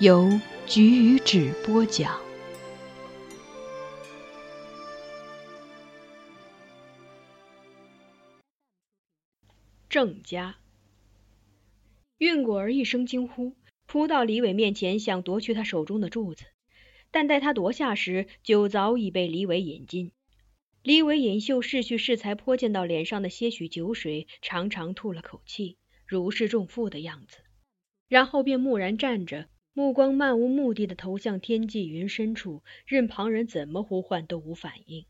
由菊与纸播讲。郑家，运果儿一声惊呼，扑到李伟面前，想夺去他手中的柱子，但待他夺下时，酒早已被李伟饮尽。李伟饮袖拭去适才泼溅到脸上的些许酒水，长长吐了口气，如释重负的样子，然后便木然站着，目光漫无目的的投向天际云深处，任旁人怎么呼唤都无反应。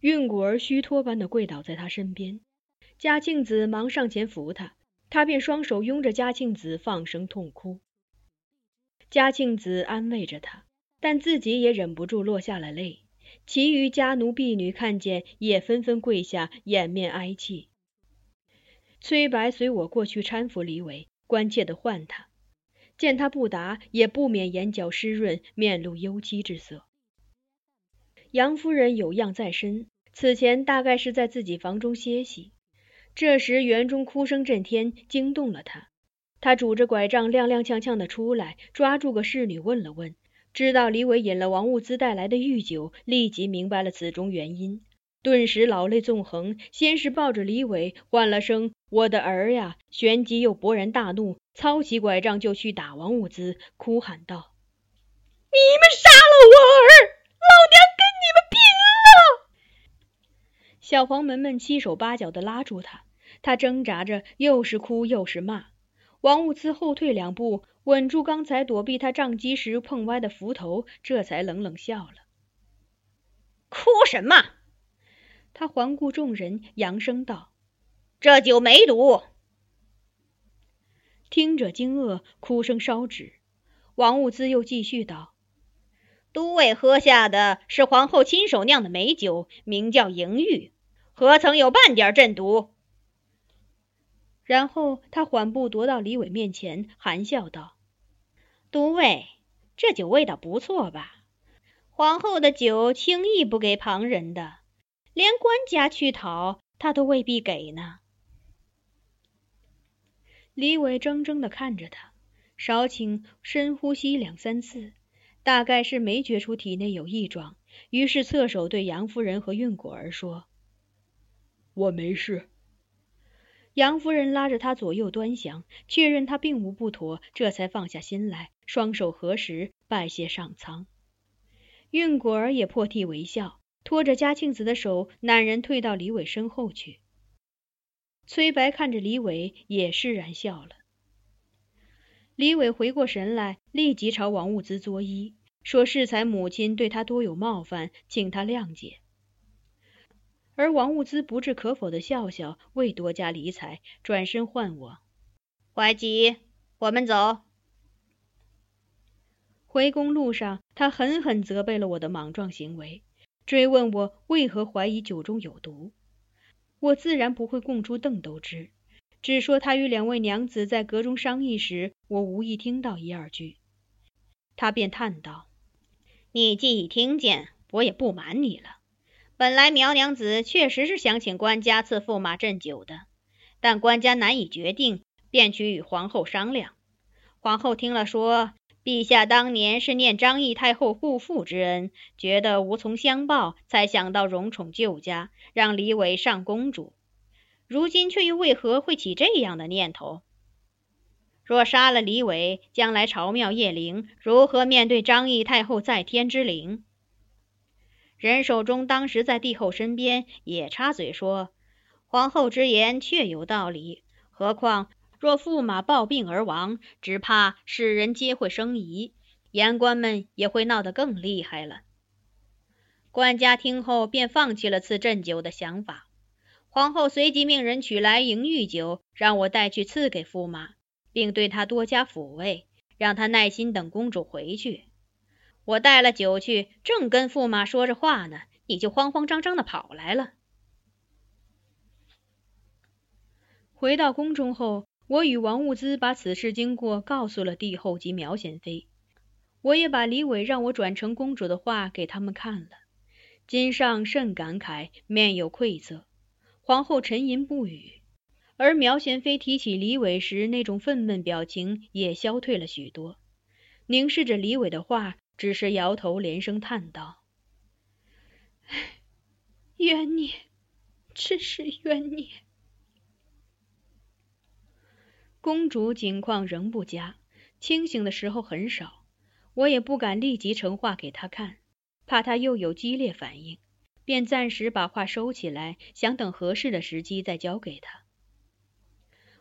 运果儿虚脱般的跪倒在他身边。嘉庆子忙上前扶他，他便双手拥着嘉庆子放声痛哭。嘉庆子安慰着他，但自己也忍不住落下了泪。其余家奴婢女看见，也纷纷跪下，掩面哀泣。崔白随我过去搀扶李伟，关切的唤他，见他不答，也不免眼角湿润，面露忧戚之色。杨夫人有恙在身，此前大概是在自己房中歇息。这时，园中哭声震天，惊动了他。他拄着拐杖，踉踉跄跄的出来，抓住个侍女问了问，知道李伟饮了王物资带来的御酒，立即明白了此中原因，顿时老泪纵横。先是抱着李伟，唤了声“我的儿呀”，旋即又勃然大怒，操起拐杖就去打王物资，哭喊道：“你们杀了我儿，老娘跟你们拼了！”小黄门们七手八脚的拉住他。他挣扎着，又是哭又是骂。王物资后退两步，稳住刚才躲避他杖击时碰歪的斧头，这才冷冷笑了：“哭什么？”他环顾众人，扬声道：“这酒没毒。”听者惊愕，哭声稍止。王物资又继续道：“都尉喝下的是皇后亲手酿的美酒，名叫莹玉，何曾有半点鸩毒？”然后他缓步踱到李伟面前，含笑道：“都尉，这酒味道不错吧？皇后的酒轻易不给旁人的，连官家去讨，他都未必给呢。”李伟怔怔的看着他，少顷深呼吸两三次，大概是没觉出体内有异状，于是侧手对杨夫人和运果儿说：“我没事。”杨夫人拉着他左右端详，确认他并无不妥，这才放下心来，双手合十，拜谢上苍。运果儿也破涕为笑，拖着嘉庆子的手，赧然退到李伟身后去。崔白看着李伟，也释然笑了。李伟回过神来，立即朝王物资作揖，说适才母亲对他多有冒犯，请他谅解。而王物资不置可否的笑笑，未多加理睬，转身唤我：“怀吉，我们走。”回宫路上，他狠狠责备了我的莽撞行为，追问我为何怀疑酒中有毒。我自然不会供出邓都知，只说他与两位娘子在阁中商议时，我无意听到一二句。他便叹道：“你既已听见，我也不瞒你了。本来苗娘子确实是想请官家赐驸马鸩酒的，但官家难以决定，便去与皇后商量。皇后听了说。”陛下当年是念张义太后护父之恩，觉得无从相报，才想到荣宠旧家，让李伟上公主。如今却又为何会起这样的念头？若杀了李伟，将来朝庙谒灵，如何面对张义太后在天之灵？任守忠当时在帝后身边，也插嘴说：“皇后之言确有道理，何况……”若驸马暴病而亡，只怕世人皆会生疑，言官们也会闹得更厉害了。官家听后便放弃了赐鸩酒的想法。皇后随即命人取来迎玉酒，让我带去赐给驸马，并对他多加抚慰，让他耐心等公主回去。我带了酒去，正跟驸马说着话呢，你就慌慌张张的跑来了。回到宫中后。我与王物资把此事经过告诉了帝后及苗贤妃，我也把李伟让我转呈公主的话给他们看了。金上甚感慨，面有愧色。皇后沉吟不语，而苗贤妃提起李伟时那种愤懑表情也消退了许多，凝视着李伟的话，只是摇头，连声叹道：“冤孽，真是冤孽。”公主景况仍不佳，清醒的时候很少，我也不敢立即呈话给她看，怕她又有激烈反应，便暂时把话收起来，想等合适的时机再交给她。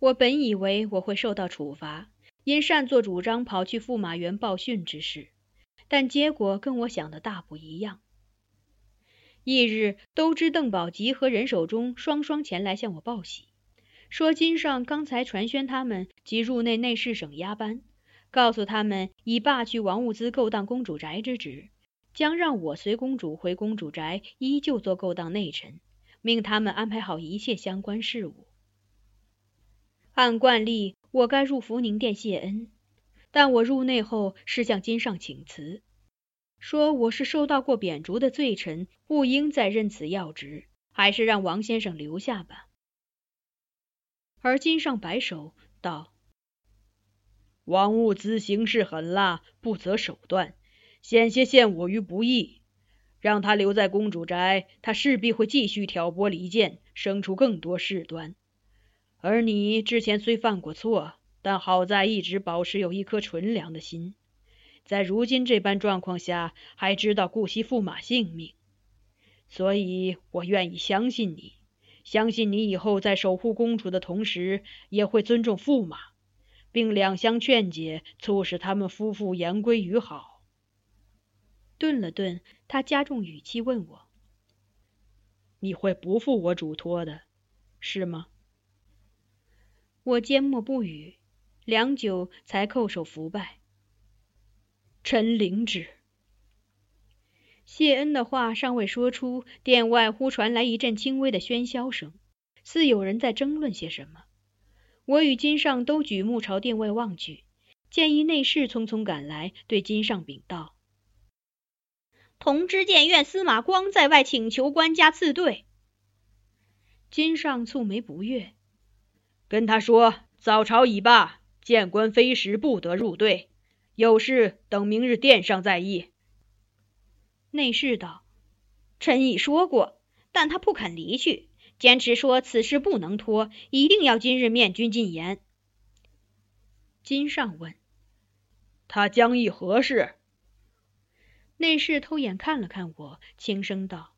我本以为我会受到处罚，因擅作主张跑去驸马园报讯之事，但结果跟我想的大不一样。翌日，都知邓宝吉和任守忠双双前来向我报喜。说金上刚才传宣他们即入内内侍省押班，告诉他们已罢去王物资勾当公主宅之职，将让我随公主回公主宅，依旧做勾当内臣，命他们安排好一切相关事务。按惯例，我该入福宁殿谢恩，但我入内后是向金上请辞，说我是受到过贬逐的罪臣，不应再任此要职，还是让王先生留下吧。而金上摆手道：“王物资行事狠辣，不择手段，险些陷我于不义。让他留在公主宅，他势必会继续挑拨离间，生出更多事端。而你之前虽犯过错，但好在一直保持有一颗纯良的心，在如今这般状况下，还知道顾惜驸马性命，所以我愿意相信你。”相信你以后在守护公主的同时，也会尊重驸马，并两相劝解，促使他们夫妇言归于好。顿了顿，他加重语气问我：“你会不负我嘱托的，是吗？”我缄默不语，良久才叩首伏拜：“臣领旨。”谢恩的话尚未说出，殿外忽传来一阵轻微的喧嚣声，似有人在争论些什么。我与金上都举目朝殿外望去，见一内侍匆匆赶来，对金上禀道：“同知谏院司马光在外请求官家赐对。”金上蹙眉不悦，跟他说：“早朝已罢，谏官非时不得入队，有事等明日殿上再议。”内侍道：“臣已说过，但他不肯离去，坚持说此事不能拖，一定要今日面君进言。”金上问：“他将议何事？”内侍偷眼看了看我，轻声道：“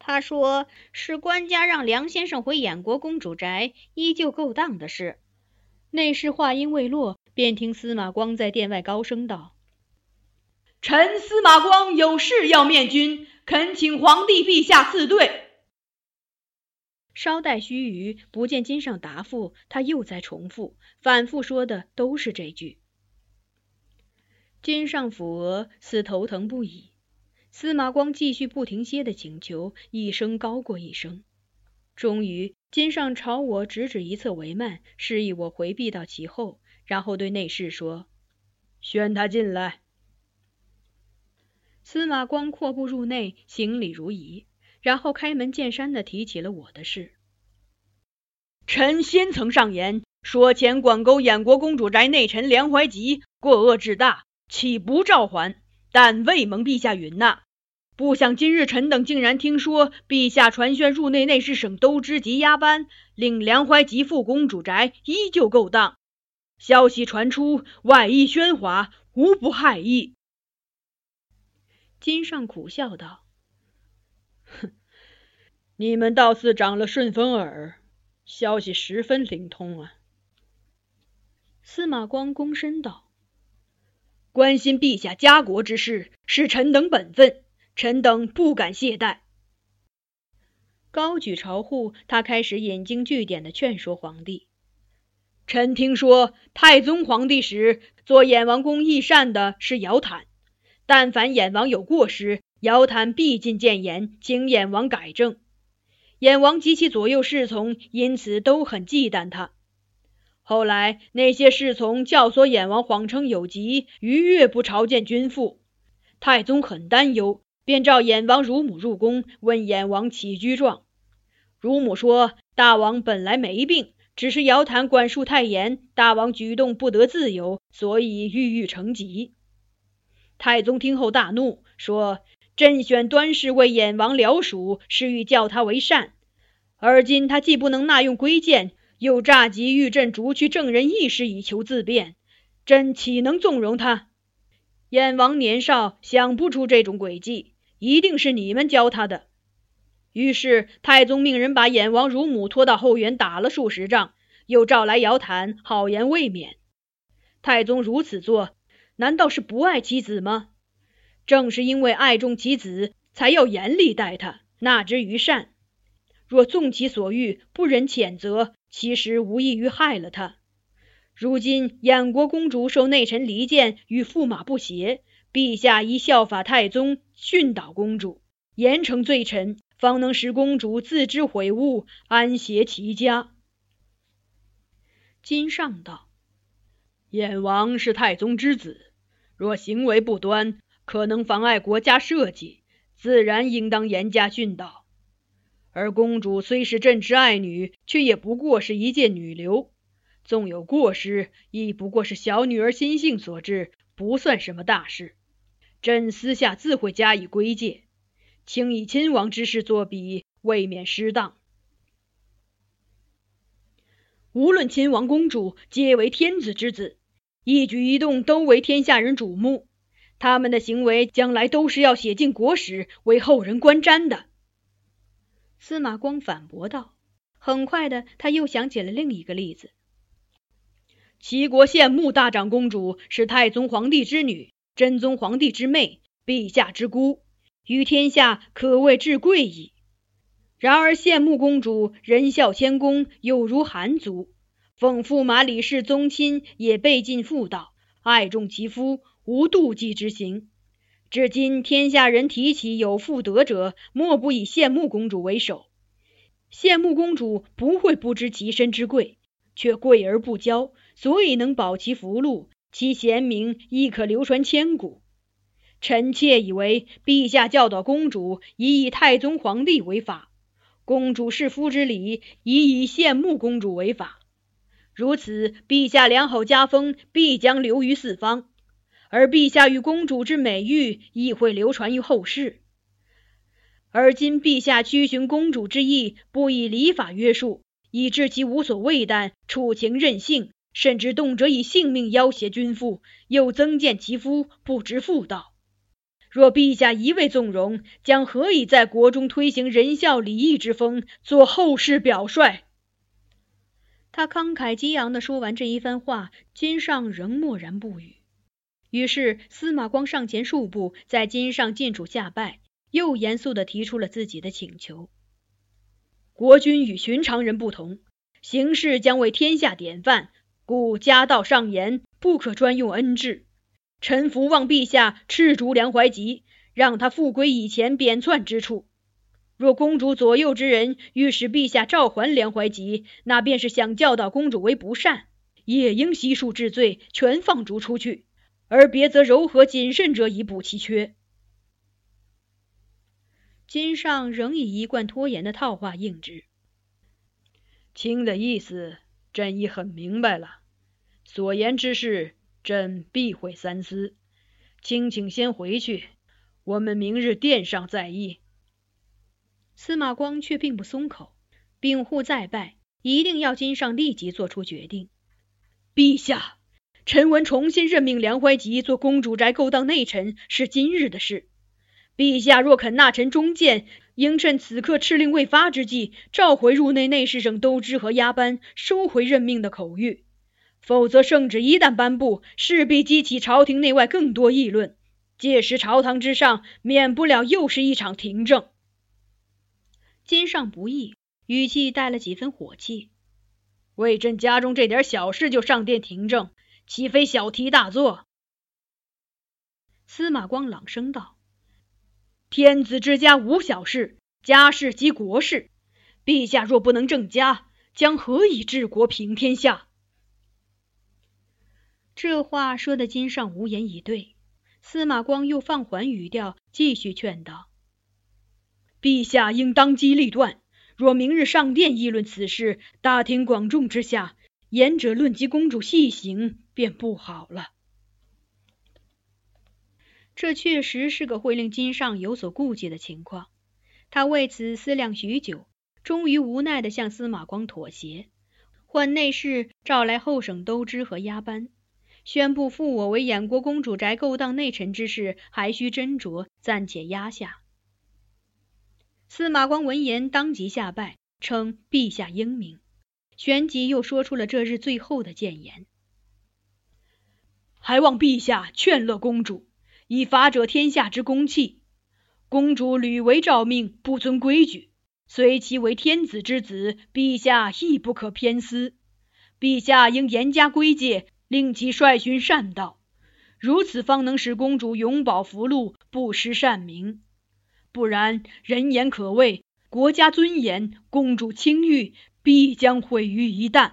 他说是官家让梁先生回衍国公主宅依旧勾当的事，内侍话音未落，便听司马光在殿外高声道：“臣司马光有事要面君，恳请皇帝陛下赐对。”稍待须臾，不见金上答复，他又在重复，反复说的都是这句。金上抚额，似头疼不已。司马光继续不停歇的请求，一声高过一声。终于，金上朝我指指一侧帷幔，示意我回避到其后，然后对内侍说：“宣他进来。”司马光阔步入内，行礼如仪。然后开门见山的提起了我的事。臣先曾上言，说前管沟燕国公主宅内臣梁怀吉过恶至大，岂不召还？但未蒙陛下允纳。不想今日臣等竟然听说，陛下传宣入内内侍省都知及押班，令梁怀吉赴公主宅，依旧勾当。消息传出，外溢喧哗，无不害意。金上苦笑道。哼，你们倒似长了顺风耳，消息十分灵通啊。司马光躬身道：“关心陛下家国之事，是臣等本分，臣等不敢懈怠。”高举朝户，他开始引经据典的劝说皇帝：“臣听说太宗皇帝时，做衍王公义善的是姚坦，但凡衍王有过失。”姚坦必进谏言，请衍王改正。衍王及其左右侍从因此都很忌惮他。后来那些侍从教唆衍王谎称有疾，逾越不朝见君父。太宗很担忧，便召衍王乳母入宫，问衍王起居状。乳母说：“大王本来没病，只是姚坦管束太严，大王举动不得自由，所以郁郁成疾。”太宗听后大怒，说。朕选端氏为燕王僚属，是欲教他为善。而今他既不能纳用规谏，又诈疾欲朕逐去正人义士以求自便，朕岂能纵容他？燕王年少，想不出这种诡计，一定是你们教他的。于是太宗命人把燕王乳母拖到后园打了数十仗，又召来姚坦，好言未免。太宗如此做，难道是不爱其子吗？正是因为爱重其子，才要严厉待他，纳之于善。若纵其所欲，不忍谴责，其实无异于害了他。如今燕国公主受内臣离间，与驸马不协，陛下宜效法太宗，训导公主，严惩罪臣，方能使公主自知悔悟，安歇其家。金上道：燕王是太宗之子，若行为不端。可能妨碍国家社稷，自然应当严加训导。而公主虽是朕之爱女，却也不过是一介女流，纵有过失，亦不过是小女儿心性所致，不算什么大事。朕私下自会加以归戒，请以亲王之事作比，未免失当。无论亲王公主，皆为天子之子，一举一动都为天下人瞩目。他们的行为将来都是要写进国史，为后人观瞻的。司马光反驳道。很快的，他又想起了另一个例子：齐国献穆大长公主是太宗皇帝之女，真宗皇帝之妹，陛下之姑，于天下可谓至贵矣。然而献穆公主仁孝谦恭，有如寒族，奉驸马李氏宗亲，也备尽妇道，爱重其夫。无妒忌之行，至今天下人提起有妇德者，莫不以献穆公主为首。献穆公主不会不知其身之贵，却贵而不骄，所以能保其福禄，其贤名亦可流传千古。臣妾以为，陛下教导公主以以太宗皇帝为法，公主侍夫之礼以以献穆公主为法。如此，陛下良好家风必将流于四方。而陛下与公主之美誉亦会流传于后世。而今陛下屈循公主之意，不以礼法约束，以致其无所畏惮，处情任性，甚至动辄以性命要挟君父，又增见其夫不知妇道。若陛下一味纵容，将何以在国中推行仁孝礼义之风，做后世表率？他慷慨激昂地说完这一番话，金上仍默然不语。于是司马光上前数步，在金上进主下拜，又严肃地提出了自己的请求：国君与寻常人不同，行事将为天下典范，故家道尚严，不可专用恩制。臣服望陛下斥逐梁怀吉，让他复归以前贬窜之处。若公主左右之人欲使陛下召还梁怀吉，那便是想教导公主为不善，也应悉数治罪，全放逐出去，而别则柔和谨慎者以补其缺。金上仍以一贯拖延的套话应之：“卿的意思，朕已很明白了。所言之事，朕必会三思。卿请先回去，我们明日殿上再议。”司马光却并不松口，禀护再拜，一定要金上立即做出决定。陛下，臣闻重新任命梁怀吉做公主宅勾当内臣是今日的事。陛下若肯纳臣忠谏，应趁此刻敕令未发之际，召回入内内侍省都知和押班，收回任命的口谕。否则，圣旨一旦颁布，势必激起朝廷内外更多议论，届时朝堂之上免不了又是一场廷政。金上不义，语气带了几分火气。为朕家中这点小事就上殿听政，岂非小题大做？司马光朗声道：“天子之家无小事，家事即国事。陛下若不能正家，将何以治国平天下？”这话说的金上无言以对。司马光又放缓语调，继续劝道。陛下应当机立断，若明日上殿议论此事，大庭广众之下，言者论及公主细行，便不好了。这确实是个会令金上有所顾忌的情况。他为此思量许久，终于无奈地向司马光妥协，唤内侍召来后省都知和押班，宣布复我为衍国公主宅勾当内臣之事，还需斟酌，暂且压下。司马光闻言，当即下拜，称陛下英明。旋即又说出了这日最后的谏言：“还望陛下劝乐公主，以法者天下之公器。公主屡违诏命，不遵规矩，虽其为天子之子，陛下亦不可偏私。陛下应严加规戒，令其率循善道，如此方能使公主永保福禄，不失善名。”不然，人言可畏，国家尊严、公主清誉必将毁于一旦。